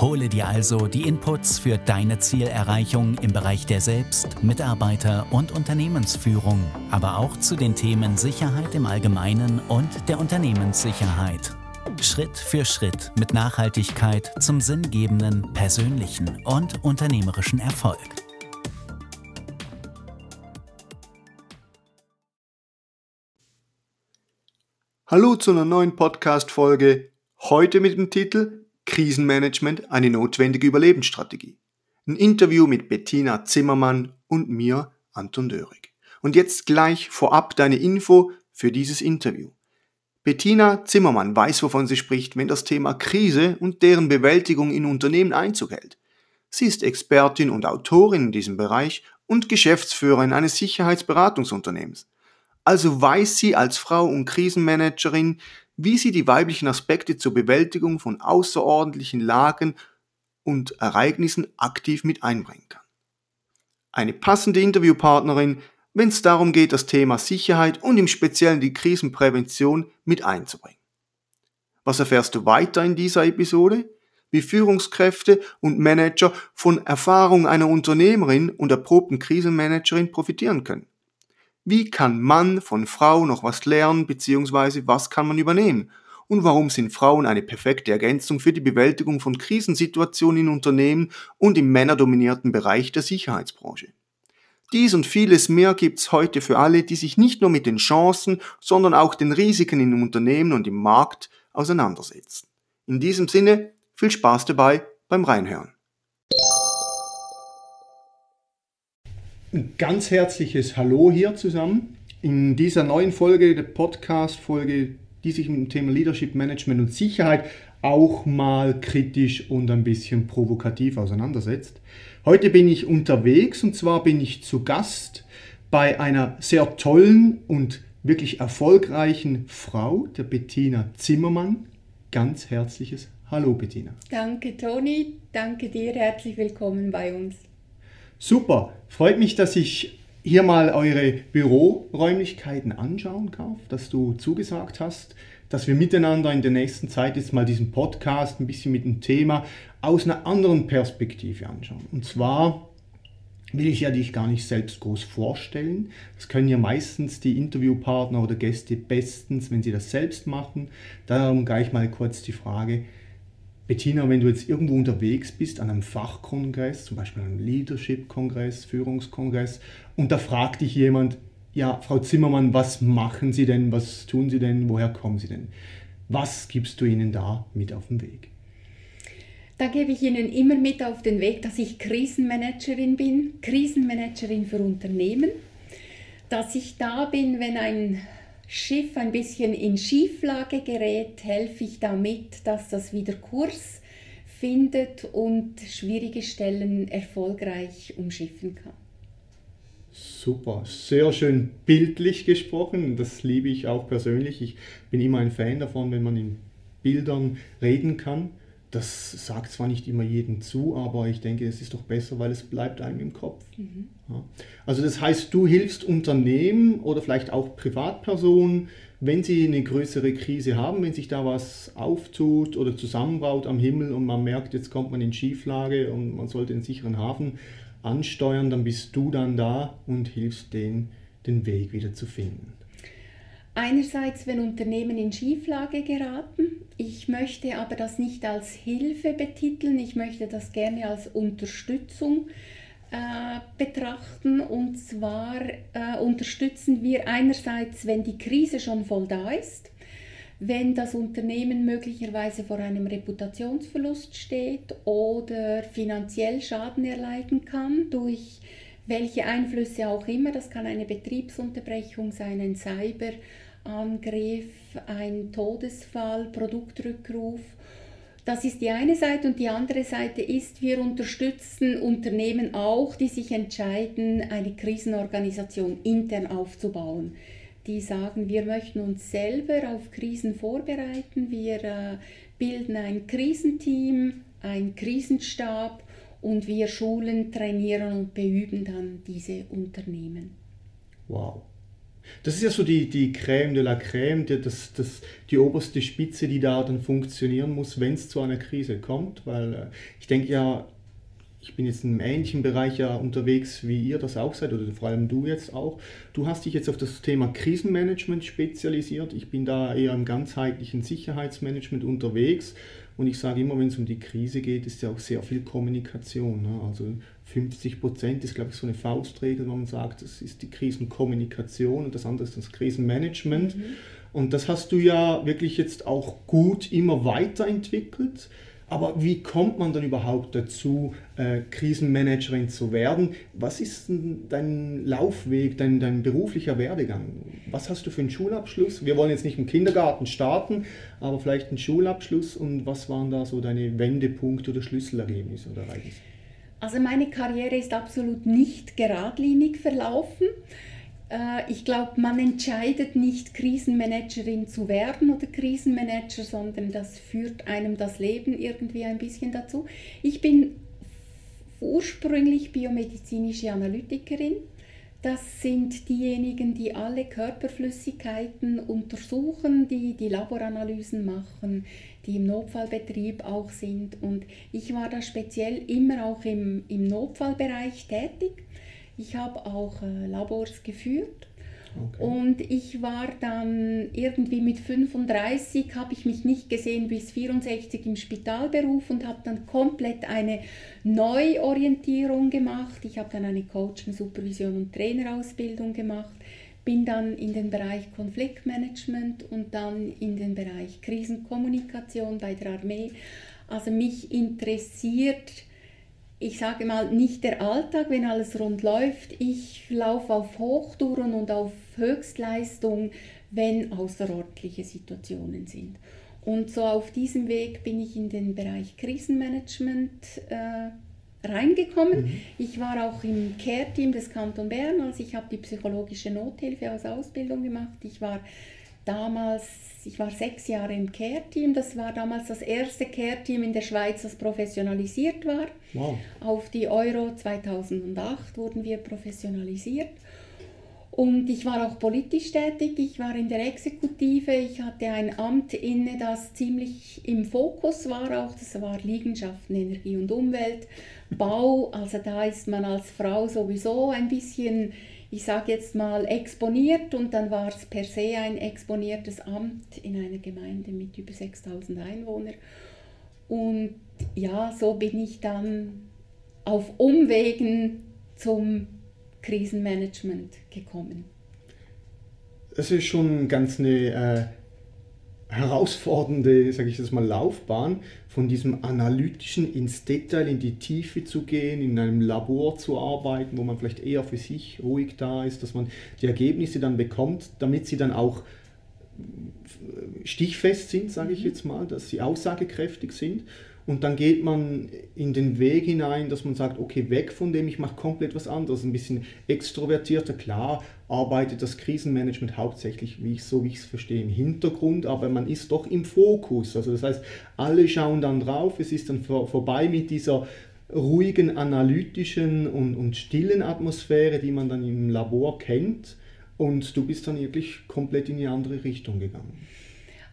Hole dir also die Inputs für deine Zielerreichung im Bereich der Selbst-, Mitarbeiter- und Unternehmensführung, aber auch zu den Themen Sicherheit im Allgemeinen und der Unternehmenssicherheit. Schritt für Schritt mit Nachhaltigkeit zum sinngebenden, persönlichen und unternehmerischen Erfolg. Hallo zu einer neuen Podcast-Folge. Heute mit dem Titel Krisenmanagement eine notwendige Überlebensstrategie. Ein Interview mit Bettina Zimmermann und mir, Anton Dörig. Und jetzt gleich vorab deine Info für dieses Interview. Bettina Zimmermann weiß, wovon sie spricht, wenn das Thema Krise und deren Bewältigung in Unternehmen Einzug hält. Sie ist Expertin und Autorin in diesem Bereich und Geschäftsführerin eines Sicherheitsberatungsunternehmens. Also weiß sie als Frau und Krisenmanagerin, wie sie die weiblichen Aspekte zur Bewältigung von außerordentlichen Lagen und Ereignissen aktiv mit einbringen kann. Eine passende Interviewpartnerin, wenn es darum geht, das Thema Sicherheit und im Speziellen die Krisenprävention mit einzubringen. Was erfährst du weiter in dieser Episode? Wie Führungskräfte und Manager von Erfahrung einer Unternehmerin und erprobten Krisenmanagerin profitieren können. Wie kann Mann von Frau noch was lernen bzw. was kann man übernehmen? Und warum sind Frauen eine perfekte Ergänzung für die Bewältigung von Krisensituationen in Unternehmen und im männerdominierten Bereich der Sicherheitsbranche? Dies und vieles mehr gibt's heute für alle, die sich nicht nur mit den Chancen, sondern auch den Risiken im Unternehmen und im Markt auseinandersetzen. In diesem Sinne, viel Spaß dabei beim Reinhören. Ganz herzliches Hallo hier zusammen. In dieser neuen Folge der Podcast-Folge, die sich mit dem Thema Leadership Management und Sicherheit auch mal kritisch und ein bisschen provokativ auseinandersetzt. Heute bin ich unterwegs und zwar bin ich zu Gast bei einer sehr tollen und wirklich erfolgreichen Frau, der Bettina Zimmermann. Ganz herzliches Hallo Bettina. Danke Toni, danke dir, herzlich willkommen bei uns. Super, freut mich, dass ich hier mal eure Büroräumlichkeiten anschauen darf, dass du zugesagt hast, dass wir miteinander in der nächsten Zeit jetzt mal diesen Podcast ein bisschen mit dem Thema aus einer anderen Perspektive anschauen. Und zwar will ich ja dich gar nicht selbst groß vorstellen. Das können ja meistens die Interviewpartner oder Gäste bestens, wenn sie das selbst machen. Darum gleich mal kurz die Frage, Bettina, wenn du jetzt irgendwo unterwegs bist an einem Fachkongress, zum Beispiel einem Leadership-Kongress, Führungskongress, und da fragt dich jemand, ja, Frau Zimmermann, was machen Sie denn, was tun Sie denn, woher kommen Sie denn? Was gibst du ihnen da mit auf den Weg? Da gebe ich Ihnen immer mit auf den Weg, dass ich Krisenmanagerin bin, Krisenmanagerin für Unternehmen, dass ich da bin, wenn ein Schiff ein bisschen in Schieflage gerät, helfe ich damit, dass das wieder Kurs findet und schwierige Stellen erfolgreich umschiffen kann. Super, sehr schön bildlich gesprochen. Das liebe ich auch persönlich. Ich bin immer ein Fan davon, wenn man in Bildern reden kann. Das sagt zwar nicht immer jedem zu, aber ich denke, es ist doch besser, weil es bleibt einem im Kopf. Mhm. Ja. Also das heißt, du hilfst Unternehmen oder vielleicht auch Privatpersonen, wenn sie eine größere Krise haben, wenn sich da was auftut oder zusammenbaut am Himmel und man merkt, jetzt kommt man in Schieflage und man sollte einen sicheren Hafen ansteuern, dann bist du dann da und hilfst denen, den Weg wieder zu finden. Einerseits, wenn Unternehmen in Schieflage geraten. Ich möchte aber das nicht als Hilfe betiteln. Ich möchte das gerne als Unterstützung äh, betrachten. Und zwar äh, unterstützen wir einerseits, wenn die Krise schon voll da ist, wenn das Unternehmen möglicherweise vor einem Reputationsverlust steht oder finanziell Schaden erleiden kann durch welche Einflüsse auch immer. Das kann eine Betriebsunterbrechung sein, ein Cyberangriff, ein Todesfall, Produktrückruf. Das ist die eine Seite und die andere Seite ist, wir unterstützen Unternehmen auch, die sich entscheiden, eine Krisenorganisation intern aufzubauen. Die sagen, wir möchten uns selber auf Krisen vorbereiten, wir äh, bilden ein Krisenteam, ein Krisenstab und wir schulen, trainieren und beüben dann diese Unternehmen. Wow. Das ist ja so die, die Crème de la Crème, die, das, das, die oberste Spitze, die da dann funktionieren muss, wenn es zu einer Krise kommt. Weil äh, ich denke ja, ich bin jetzt in ähnlichen Bereich ja unterwegs, wie ihr das auch seid, oder vor allem du jetzt auch. Du hast dich jetzt auf das Thema Krisenmanagement spezialisiert. Ich bin da eher im ganzheitlichen Sicherheitsmanagement unterwegs. Und ich sage immer, wenn es um die Krise geht, ist ja auch sehr viel Kommunikation. Ne? Also 50 Prozent ist, glaube ich, so eine Faustregel, wo man sagt, das ist die Krisenkommunikation und das andere ist das Krisenmanagement. Mhm. Und das hast du ja wirklich jetzt auch gut immer weiterentwickelt. Aber wie kommt man dann überhaupt dazu, äh, Krisenmanagerin zu werden? Was ist dein Laufweg, dein, dein beruflicher Werdegang? Was hast du für einen Schulabschluss? Wir wollen jetzt nicht im Kindergarten starten, aber vielleicht einen Schulabschluss und was waren da so deine Wendepunkte oder Schlüsselergebnisse oder Ereignisse? Also meine Karriere ist absolut nicht geradlinig verlaufen. Äh, ich glaube, man entscheidet nicht, Krisenmanagerin zu werden oder Krisenmanager, sondern das führt einem das Leben irgendwie ein bisschen dazu. Ich bin ursprünglich biomedizinische Analytikerin. Das sind diejenigen, die alle Körperflüssigkeiten untersuchen, die die Laboranalysen machen, die im Notfallbetrieb auch sind. Und ich war da speziell immer auch im, im Notfallbereich tätig. Ich habe auch äh, Labors geführt. Okay. Und ich war dann irgendwie mit 35, habe ich mich nicht gesehen bis 64 im Spitalberuf und habe dann komplett eine Neuorientierung gemacht. Ich habe dann eine Coaching, Supervision und Trainerausbildung gemacht, bin dann in den Bereich Konfliktmanagement und dann in den Bereich Krisenkommunikation bei der Armee. Also mich interessiert ich sage mal, nicht der Alltag, wenn alles rund läuft. Ich laufe auf Hochtouren und auf Höchstleistung, wenn außerordentliche Situationen sind. Und so auf diesem Weg bin ich in den Bereich Krisenmanagement äh, reingekommen. Mhm. Ich war auch im Care-Team des Kanton Bern, also ich habe die psychologische Nothilfe aus Ausbildung gemacht. Ich war damals, ich war sechs Jahre im Care-Team. Das war damals das erste Care-Team in der Schweiz, das professionalisiert war. Wow. Auf die Euro 2008 wurden wir professionalisiert. Und ich war auch politisch tätig, ich war in der Exekutive, ich hatte ein Amt inne, das ziemlich im Fokus war auch, das war Liegenschaften, Energie und Umwelt, Bau, also da ist man als Frau sowieso ein bisschen ich sage jetzt mal, exponiert und dann war es per se ein exponiertes Amt in einer Gemeinde mit über 6000 Einwohnern. Und ja, so bin ich dann auf Umwegen zum Krisenmanagement gekommen. Es ist schon ganz eine äh herausfordernde, sage ich jetzt mal, Laufbahn, von diesem analytischen ins Detail, in die Tiefe zu gehen, in einem Labor zu arbeiten, wo man vielleicht eher für sich ruhig da ist, dass man die Ergebnisse dann bekommt, damit sie dann auch stichfest sind, sage ich mhm. jetzt mal, dass sie aussagekräftig sind. Und dann geht man in den Weg hinein, dass man sagt, okay, weg von dem, ich mache komplett was anderes, ein bisschen extrovertierter. Klar arbeitet das Krisenmanagement hauptsächlich, wie ich so wie ich es verstehe, im Hintergrund, aber man ist doch im Fokus. Also das heißt, alle schauen dann drauf, es ist dann vor, vorbei mit dieser ruhigen, analytischen und, und stillen Atmosphäre, die man dann im Labor kennt. Und du bist dann wirklich komplett in die andere Richtung gegangen.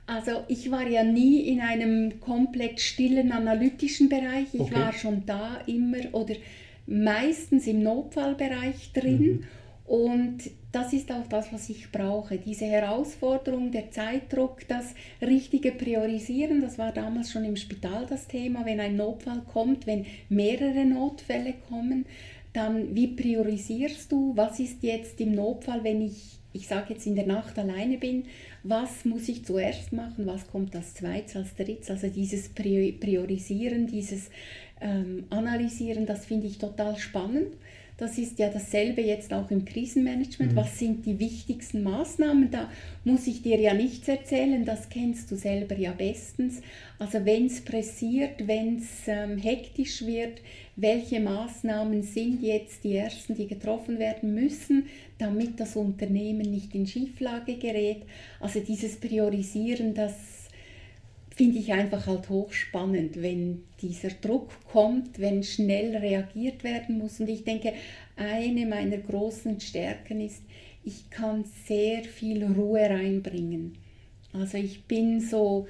Also ich war ja nie in einem komplett stillen analytischen Bereich. Ich okay. war schon da immer oder meistens im Notfallbereich drin. Mhm. Und das ist auch das, was ich brauche. Diese Herausforderung, der Zeitdruck, das richtige Priorisieren, das war damals schon im Spital das Thema. Wenn ein Notfall kommt, wenn mehrere Notfälle kommen, dann wie priorisierst du? Was ist jetzt im Notfall, wenn ich, ich sage jetzt in der Nacht alleine bin? was muss ich zuerst machen, was kommt als zweites, als drittes. Also dieses Priorisieren, dieses ähm, Analysieren, das finde ich total spannend. Das ist ja dasselbe jetzt auch im Krisenmanagement. Mhm. Was sind die wichtigsten Maßnahmen? Da muss ich dir ja nichts erzählen, das kennst du selber ja bestens. Also wenn es pressiert, wenn es ähm, hektisch wird, welche Maßnahmen sind jetzt die ersten, die getroffen werden müssen, damit das Unternehmen nicht in Schieflage gerät. Also dieses Priorisieren, das finde ich einfach halt hochspannend, wenn dieser Druck kommt, wenn schnell reagiert werden muss. Und ich denke, eine meiner großen Stärken ist, ich kann sehr viel Ruhe reinbringen. Also ich bin so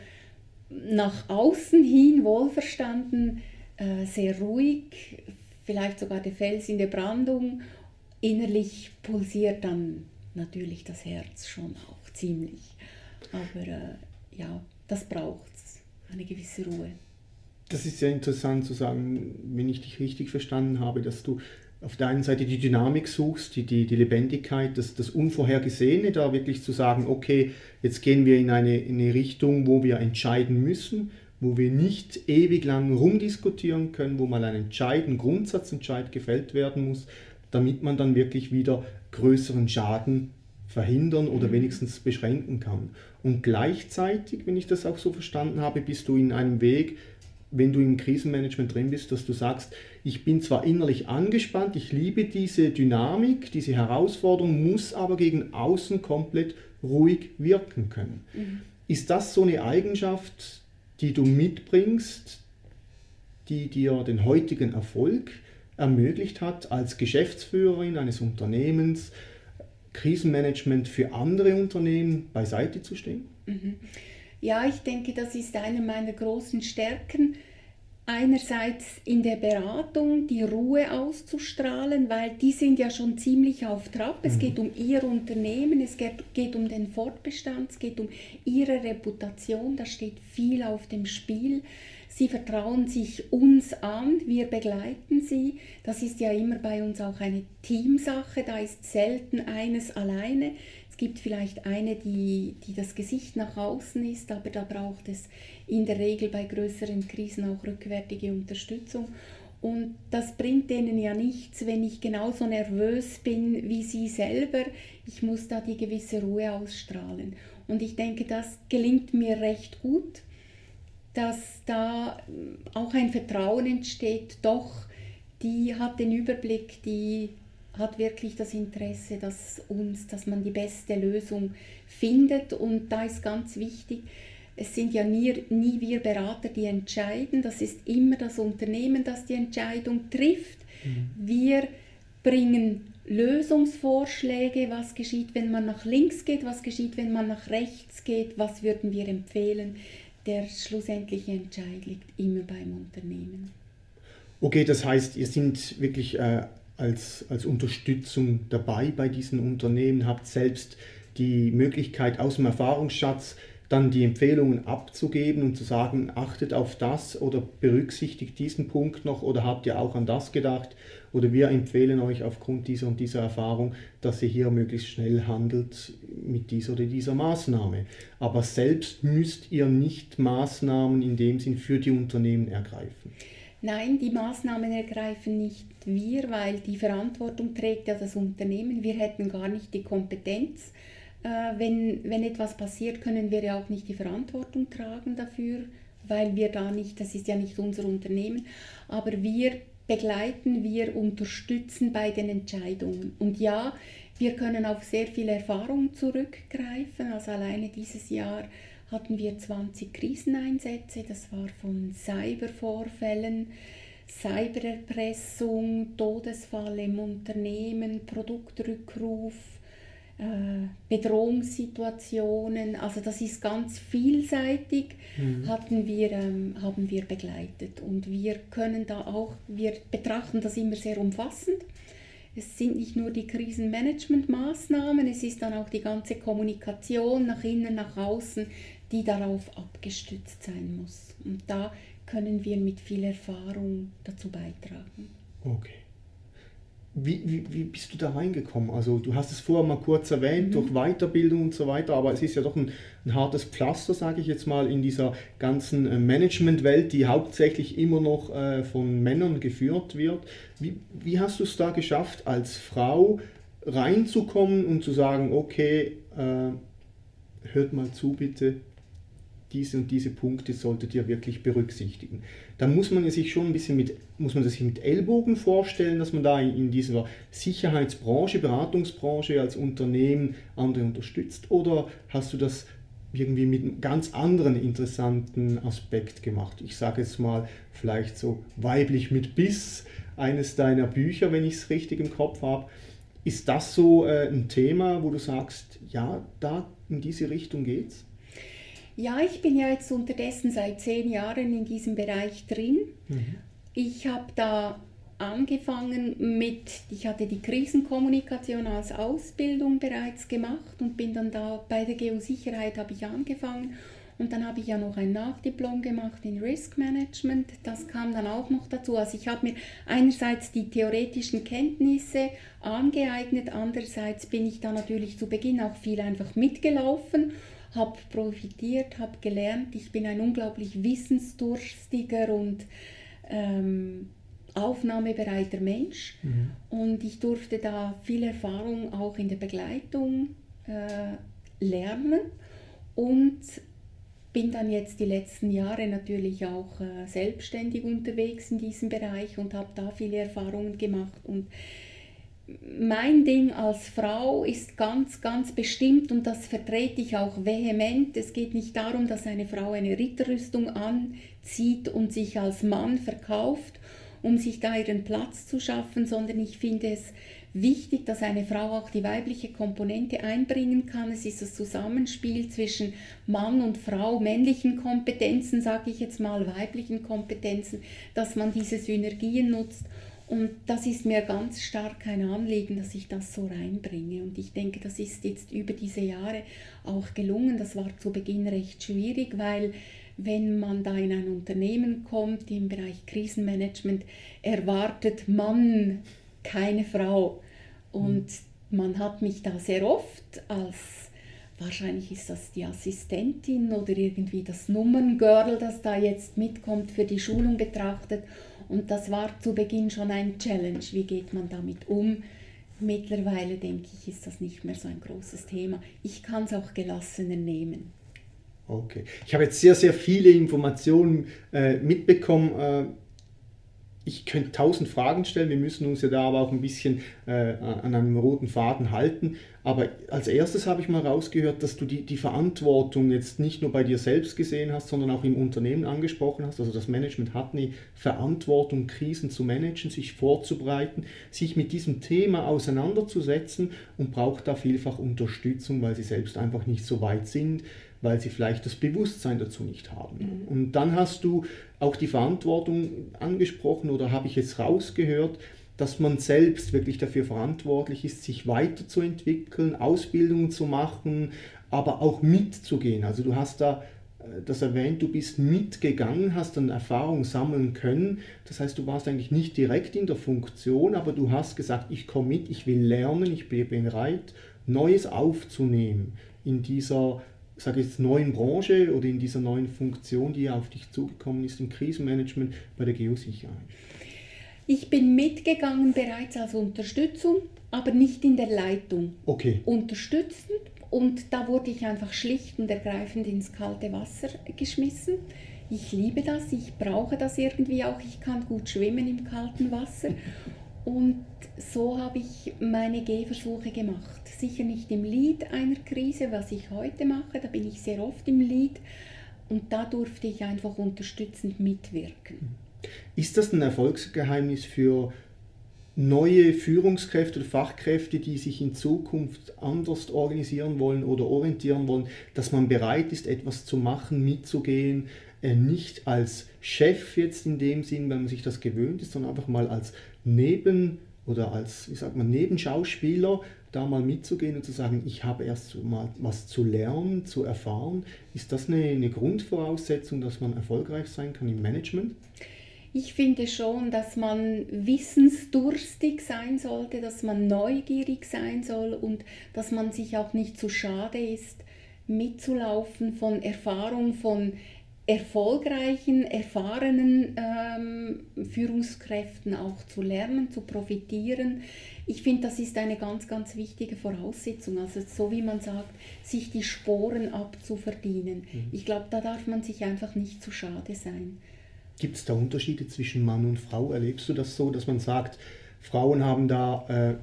nach außen hin wohlverstanden, äh, sehr ruhig, vielleicht sogar der Fels in der Brandung. Innerlich pulsiert dann natürlich das Herz schon auch ziemlich. Aber äh, ja, das braucht es, eine gewisse Ruhe. Das ist sehr interessant zu sagen, wenn ich dich richtig verstanden habe, dass du auf der einen Seite die Dynamik suchst, die, die, die Lebendigkeit, das, das Unvorhergesehene, da wirklich zu sagen, okay, jetzt gehen wir in eine, in eine Richtung, wo wir entscheiden müssen, wo wir nicht ewig lang rumdiskutieren können, wo mal ein Entscheid, Grundsatzentscheid gefällt werden muss, damit man dann wirklich wieder größeren Schaden verhindern oder mhm. wenigstens beschränken kann. Und gleichzeitig, wenn ich das auch so verstanden habe, bist du in einem Weg, wenn du im Krisenmanagement drin bist, dass du sagst, ich bin zwar innerlich angespannt, ich liebe diese Dynamik, diese Herausforderung, muss aber gegen außen komplett ruhig wirken können. Mhm. Ist das so eine Eigenschaft, die du mitbringst, die dir den heutigen Erfolg ermöglicht hat als Geschäftsführerin eines Unternehmens, Krisenmanagement für andere Unternehmen beiseite zu stehen? Mhm. Ja, ich denke, das ist eine meiner großen Stärken. Einerseits in der Beratung die Ruhe auszustrahlen, weil die sind ja schon ziemlich auf Trab. Es mhm. geht um ihr Unternehmen, es geht, geht um den Fortbestand, es geht um ihre Reputation, da steht viel auf dem Spiel. Sie vertrauen sich uns an, wir begleiten sie. Das ist ja immer bei uns auch eine Teamsache, da ist selten eines alleine. Gibt vielleicht eine, die, die das Gesicht nach außen ist, aber da braucht es in der Regel bei größeren Krisen auch rückwärtige Unterstützung. Und das bringt denen ja nichts, wenn ich genauso nervös bin wie sie selber. Ich muss da die gewisse Ruhe ausstrahlen. Und ich denke, das gelingt mir recht gut dass da auch ein Vertrauen entsteht, doch, die hat den Überblick, die hat wirklich das Interesse, dass uns, dass man die beste Lösung findet und da ist ganz wichtig, es sind ja nie, nie wir Berater, die entscheiden, das ist immer das Unternehmen, das die Entscheidung trifft. Mhm. Wir bringen Lösungsvorschläge, was geschieht, wenn man nach links geht, was geschieht, wenn man nach rechts geht, was würden wir empfehlen der schlussendliche Entscheid liegt immer beim Unternehmen. Okay, das heißt, ihr seid wirklich äh, als, als Unterstützung dabei bei diesen Unternehmen, habt selbst die Möglichkeit aus dem Erfahrungsschatz dann die Empfehlungen abzugeben und zu sagen, achtet auf das oder berücksichtigt diesen Punkt noch oder habt ihr auch an das gedacht oder wir empfehlen euch aufgrund dieser und dieser Erfahrung, dass ihr hier möglichst schnell handelt mit dieser oder dieser Maßnahme. Aber selbst müsst ihr nicht Maßnahmen in dem Sinn für die Unternehmen ergreifen. Nein, die Maßnahmen ergreifen nicht wir, weil die Verantwortung trägt ja das Unternehmen. Wir hätten gar nicht die Kompetenz äh, wenn, wenn etwas passiert, können wir ja auch nicht die Verantwortung tragen dafür, weil wir da nicht, das ist ja nicht unser Unternehmen, aber wir begleiten, wir unterstützen bei den Entscheidungen. Und ja, wir können auf sehr viel Erfahrung zurückgreifen. Also alleine dieses Jahr hatten wir 20 Kriseneinsätze. Das war von Cybervorfällen, Cybererpressung, Todesfall im Unternehmen, Produktrückruf, äh, Bedrohungssituationen, also das ist ganz vielseitig, mhm. hatten wir, ähm, haben wir begleitet. Und wir können da auch, wir betrachten das immer sehr umfassend. Es sind nicht nur die Krisenmanagementmaßnahmen, es ist dann auch die ganze Kommunikation nach innen, nach außen, die darauf abgestützt sein muss. Und da können wir mit viel Erfahrung dazu beitragen. Okay. Wie, wie, wie, bist du da reingekommen? Also du hast es vorher mal kurz erwähnt, mhm. durch Weiterbildung und so weiter, aber es ist ja doch ein, ein hartes Pflaster, sage ich jetzt mal, in dieser ganzen äh, Managementwelt, die hauptsächlich immer noch äh, von Männern geführt wird. Wie, wie hast du es da geschafft, als Frau reinzukommen und zu sagen, okay, äh, hört mal zu bitte, diese und diese Punkte solltet ihr wirklich berücksichtigen. Da muss man sich schon ein bisschen mit, muss man sich mit Ellbogen vorstellen, dass man da in, dieser Sicherheitsbranche, Beratungsbranche als Unternehmen andere unterstützt oder hast du das irgendwie mit einem ganz anderen interessanten Aspekt gemacht? Ich sage jetzt mal vielleicht so weiblich mit Biss, eines deiner Bücher, wenn ich es richtig im Kopf habe. Ist das so äh, ein Thema, wo du sagst, ja, da in diese Richtung geht's? Ja, ich bin ja jetzt unterdessen seit zehn Jahren in diesem Bereich drin. Mhm. Ich habe da angefangen mit, ich hatte die Krisenkommunikation als Ausbildung bereits gemacht und bin dann da bei der Geosicherheit habe ich angefangen und dann habe ich ja noch ein Nachdiplom gemacht in Risk Management. Das kam dann auch noch dazu. Also ich habe mir einerseits die theoretischen Kenntnisse angeeignet, andererseits bin ich da natürlich zu Beginn auch viel einfach mitgelaufen habe profitiert, habe gelernt. Ich bin ein unglaublich wissensdurstiger und ähm, aufnahmebereiter Mensch mhm. und ich durfte da viel Erfahrung auch in der Begleitung äh, lernen und bin dann jetzt die letzten Jahre natürlich auch äh, selbstständig unterwegs in diesem Bereich und habe da viele Erfahrungen gemacht und mein Ding als Frau ist ganz, ganz bestimmt und das vertrete ich auch vehement. Es geht nicht darum, dass eine Frau eine Ritterrüstung anzieht und sich als Mann verkauft, um sich da ihren Platz zu schaffen, sondern ich finde es wichtig, dass eine Frau auch die weibliche Komponente einbringen kann. Es ist das Zusammenspiel zwischen Mann und Frau, männlichen Kompetenzen, sage ich jetzt mal, weiblichen Kompetenzen, dass man diese Synergien nutzt und das ist mir ganz stark ein Anliegen, dass ich das so reinbringe. Und ich denke, das ist jetzt über diese Jahre auch gelungen. Das war zu Beginn recht schwierig, weil wenn man da in ein Unternehmen kommt im Bereich Krisenmanagement, erwartet man keine Frau. Und man hat mich da sehr oft als wahrscheinlich ist das die Assistentin oder irgendwie das Nummerngirl, das da jetzt mitkommt, für die Schulung betrachtet. Und das war zu Beginn schon ein Challenge. Wie geht man damit um? Mittlerweile denke ich, ist das nicht mehr so ein großes Thema. Ich kann es auch gelassener nehmen. Okay. Ich habe jetzt sehr, sehr viele Informationen äh, mitbekommen. Äh, ich könnte tausend Fragen stellen, wir müssen uns ja da aber auch ein bisschen äh, an einem roten Faden halten. Aber als erstes habe ich mal rausgehört, dass du die, die Verantwortung jetzt nicht nur bei dir selbst gesehen hast, sondern auch im Unternehmen angesprochen hast. Also das Management hat eine Verantwortung, Krisen zu managen, sich vorzubereiten, sich mit diesem Thema auseinanderzusetzen und braucht da vielfach Unterstützung, weil sie selbst einfach nicht so weit sind weil sie vielleicht das Bewusstsein dazu nicht haben. Mhm. Und dann hast du auch die Verantwortung angesprochen oder habe ich jetzt rausgehört, dass man selbst wirklich dafür verantwortlich ist, sich weiterzuentwickeln, Ausbildungen zu machen, aber auch mitzugehen. Also du hast da äh, das erwähnt, du bist mitgegangen, hast dann Erfahrung sammeln können. Das heißt, du warst eigentlich nicht direkt in der Funktion, aber du hast gesagt, ich komme mit, ich will lernen, ich bin bereit, Neues aufzunehmen in dieser sage jetzt, neuen Branche oder in dieser neuen Funktion, die auf dich zugekommen ist im Krisenmanagement bei der Geosicherheit? Ich bin mitgegangen bereits als Unterstützung, aber nicht in der Leitung. Okay. Unterstützend und da wurde ich einfach schlicht und ergreifend ins kalte Wasser geschmissen. Ich liebe das, ich brauche das irgendwie auch. Ich kann gut schwimmen im kalten Wasser. Und so habe ich meine Gehversuche gemacht. Sicher nicht im Lead einer Krise, was ich heute mache, da bin ich sehr oft im Lead und da durfte ich einfach unterstützend mitwirken. Ist das ein Erfolgsgeheimnis für neue Führungskräfte oder Fachkräfte, die sich in Zukunft anders organisieren wollen oder orientieren wollen, dass man bereit ist, etwas zu machen, mitzugehen, äh, nicht als Chef jetzt in dem Sinn, wenn man sich das gewöhnt ist, sondern einfach mal als Neben- oder als, wie sagt man, Nebenschauspieler da mal mitzugehen und zu sagen, ich habe erst mal was zu lernen, zu erfahren. Ist das eine, eine Grundvoraussetzung, dass man erfolgreich sein kann im Management? Ich finde schon, dass man wissensdurstig sein sollte, dass man neugierig sein soll und dass man sich auch nicht zu schade ist, mitzulaufen von Erfahrung von erfolgreichen, erfahrenen ähm, Führungskräften auch zu lernen, zu profitieren. Ich finde, das ist eine ganz, ganz wichtige Voraussetzung. Also so wie man sagt, sich die Sporen abzuverdienen. Mhm. Ich glaube, da darf man sich einfach nicht zu schade sein. Gibt es da Unterschiede zwischen Mann und Frau? Erlebst du das so, dass man sagt, Frauen haben da äh,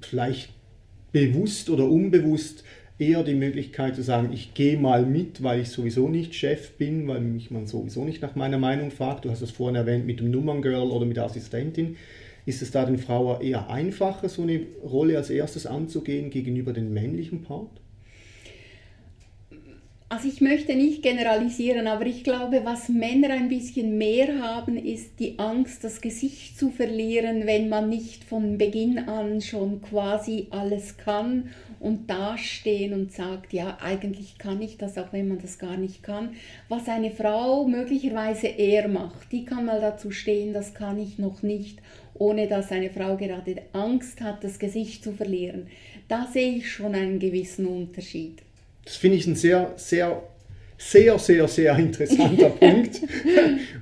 vielleicht bewusst oder unbewusst eher die Möglichkeit zu sagen, ich gehe mal mit, weil ich sowieso nicht Chef bin, weil mich man sowieso nicht nach meiner Meinung fragt. Du hast es vorhin erwähnt mit dem Nummerngirl oder mit der Assistentin. Ist es da den Frauen eher einfacher, so eine Rolle als erstes anzugehen gegenüber dem männlichen Part? Also ich möchte nicht generalisieren, aber ich glaube, was Männer ein bisschen mehr haben, ist die Angst, das Gesicht zu verlieren, wenn man nicht von Beginn an schon quasi alles kann und dastehen und sagt, ja, eigentlich kann ich das, auch wenn man das gar nicht kann. Was eine Frau möglicherweise eher macht, die kann mal dazu stehen, das kann ich noch nicht, ohne dass eine Frau gerade Angst hat, das Gesicht zu verlieren. Da sehe ich schon einen gewissen Unterschied. Das finde ich ein sehr, sehr, sehr, sehr, sehr interessanter Punkt,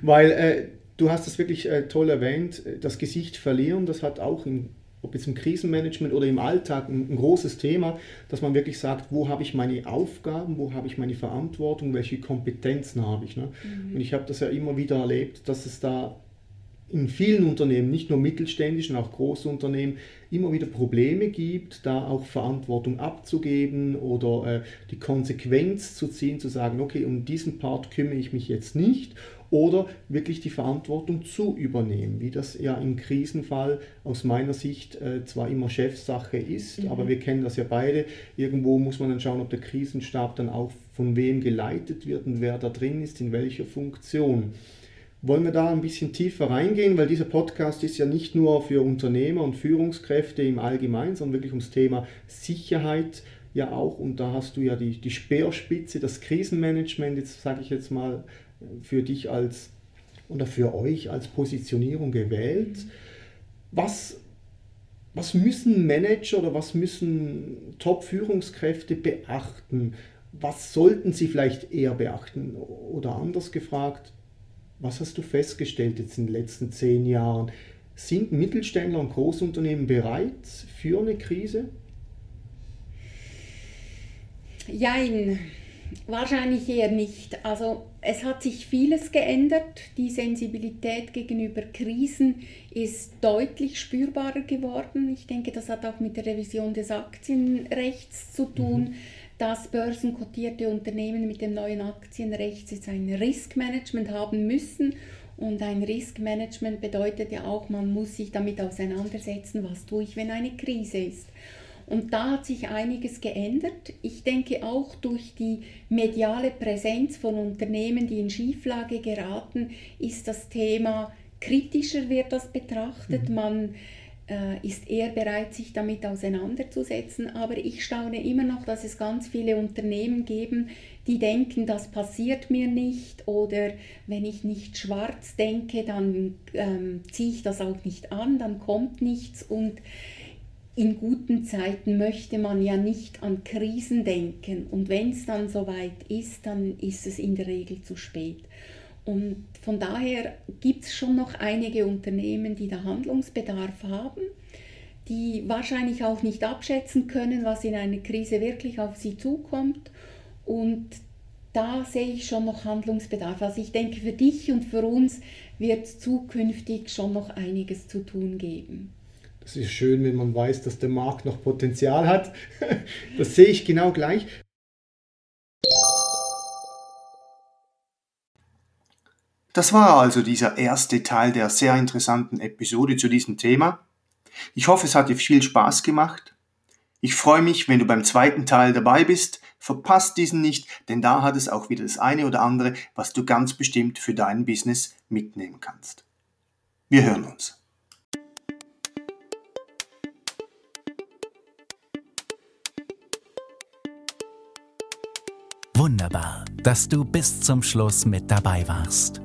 weil äh, du hast es wirklich äh, toll erwähnt, das Gesicht verlieren, das hat auch im ob jetzt im Krisenmanagement oder im Alltag ein, ein großes Thema, dass man wirklich sagt, wo habe ich meine Aufgaben, wo habe ich meine Verantwortung, welche Kompetenzen habe ich. Ne? Mhm. Und ich habe das ja immer wieder erlebt, dass es da in vielen Unternehmen, nicht nur mittelständischen, auch Großunternehmen, immer wieder Probleme gibt, da auch Verantwortung abzugeben oder äh, die Konsequenz zu ziehen, zu sagen, okay, um diesen Part kümmere ich mich jetzt nicht oder wirklich die Verantwortung zu übernehmen, wie das ja im Krisenfall aus meiner Sicht äh, zwar immer Chefsache ist, mhm. aber wir kennen das ja beide. Irgendwo muss man dann schauen, ob der Krisenstab dann auch von wem geleitet wird und wer da drin ist, in welcher Funktion. Wollen wir da ein bisschen tiefer reingehen, weil dieser Podcast ist ja nicht nur für Unternehmer und Führungskräfte im Allgemeinen, sondern wirklich ums Thema Sicherheit ja auch. Und da hast du ja die, die Speerspitze, das Krisenmanagement, jetzt sage ich jetzt mal, für dich als oder für euch als Positionierung gewählt. Was, was müssen Manager oder was müssen Top-Führungskräfte beachten? Was sollten sie vielleicht eher beachten? Oder anders gefragt, was hast du festgestellt jetzt in den letzten zehn Jahren? Sind Mittelständler und Großunternehmen bereit für eine Krise? Jein. Wahrscheinlich eher nicht. Also es hat sich vieles geändert. Die Sensibilität gegenüber Krisen ist deutlich spürbarer geworden. Ich denke, das hat auch mit der Revision des Aktienrechts zu tun. Mhm. Dass börsenkotierte Unternehmen mit dem neuen Aktienrecht jetzt ein Riskmanagement haben müssen. Und ein Riskmanagement bedeutet ja auch, man muss sich damit auseinandersetzen, was tue ich, wenn eine Krise ist. Und da hat sich einiges geändert. Ich denke auch durch die mediale Präsenz von Unternehmen, die in Schieflage geraten, ist das Thema kritischer wird das betrachtet. Mhm. Man ist eher bereit, sich damit auseinanderzusetzen. Aber ich staune immer noch, dass es ganz viele Unternehmen geben, die denken, das passiert mir nicht oder wenn ich nicht schwarz denke, dann ähm, ziehe ich das auch nicht an, dann kommt nichts und in guten Zeiten möchte man ja nicht an Krisen denken und wenn es dann soweit ist, dann ist es in der Regel zu spät. Und von daher gibt es schon noch einige Unternehmen, die da Handlungsbedarf haben, die wahrscheinlich auch nicht abschätzen können, was in einer Krise wirklich auf sie zukommt. Und da sehe ich schon noch Handlungsbedarf. Also ich denke, für dich und für uns wird zukünftig schon noch einiges zu tun geben. Es ist schön, wenn man weiß, dass der Markt noch Potenzial hat. Das sehe ich genau gleich. Das war also dieser erste Teil der sehr interessanten Episode zu diesem Thema. Ich hoffe, es hat dir viel Spaß gemacht. Ich freue mich, wenn du beim zweiten Teil dabei bist. Verpasst diesen nicht, denn da hat es auch wieder das eine oder andere, was du ganz bestimmt für dein Business mitnehmen kannst. Wir hören uns. Wunderbar, dass du bis zum Schluss mit dabei warst.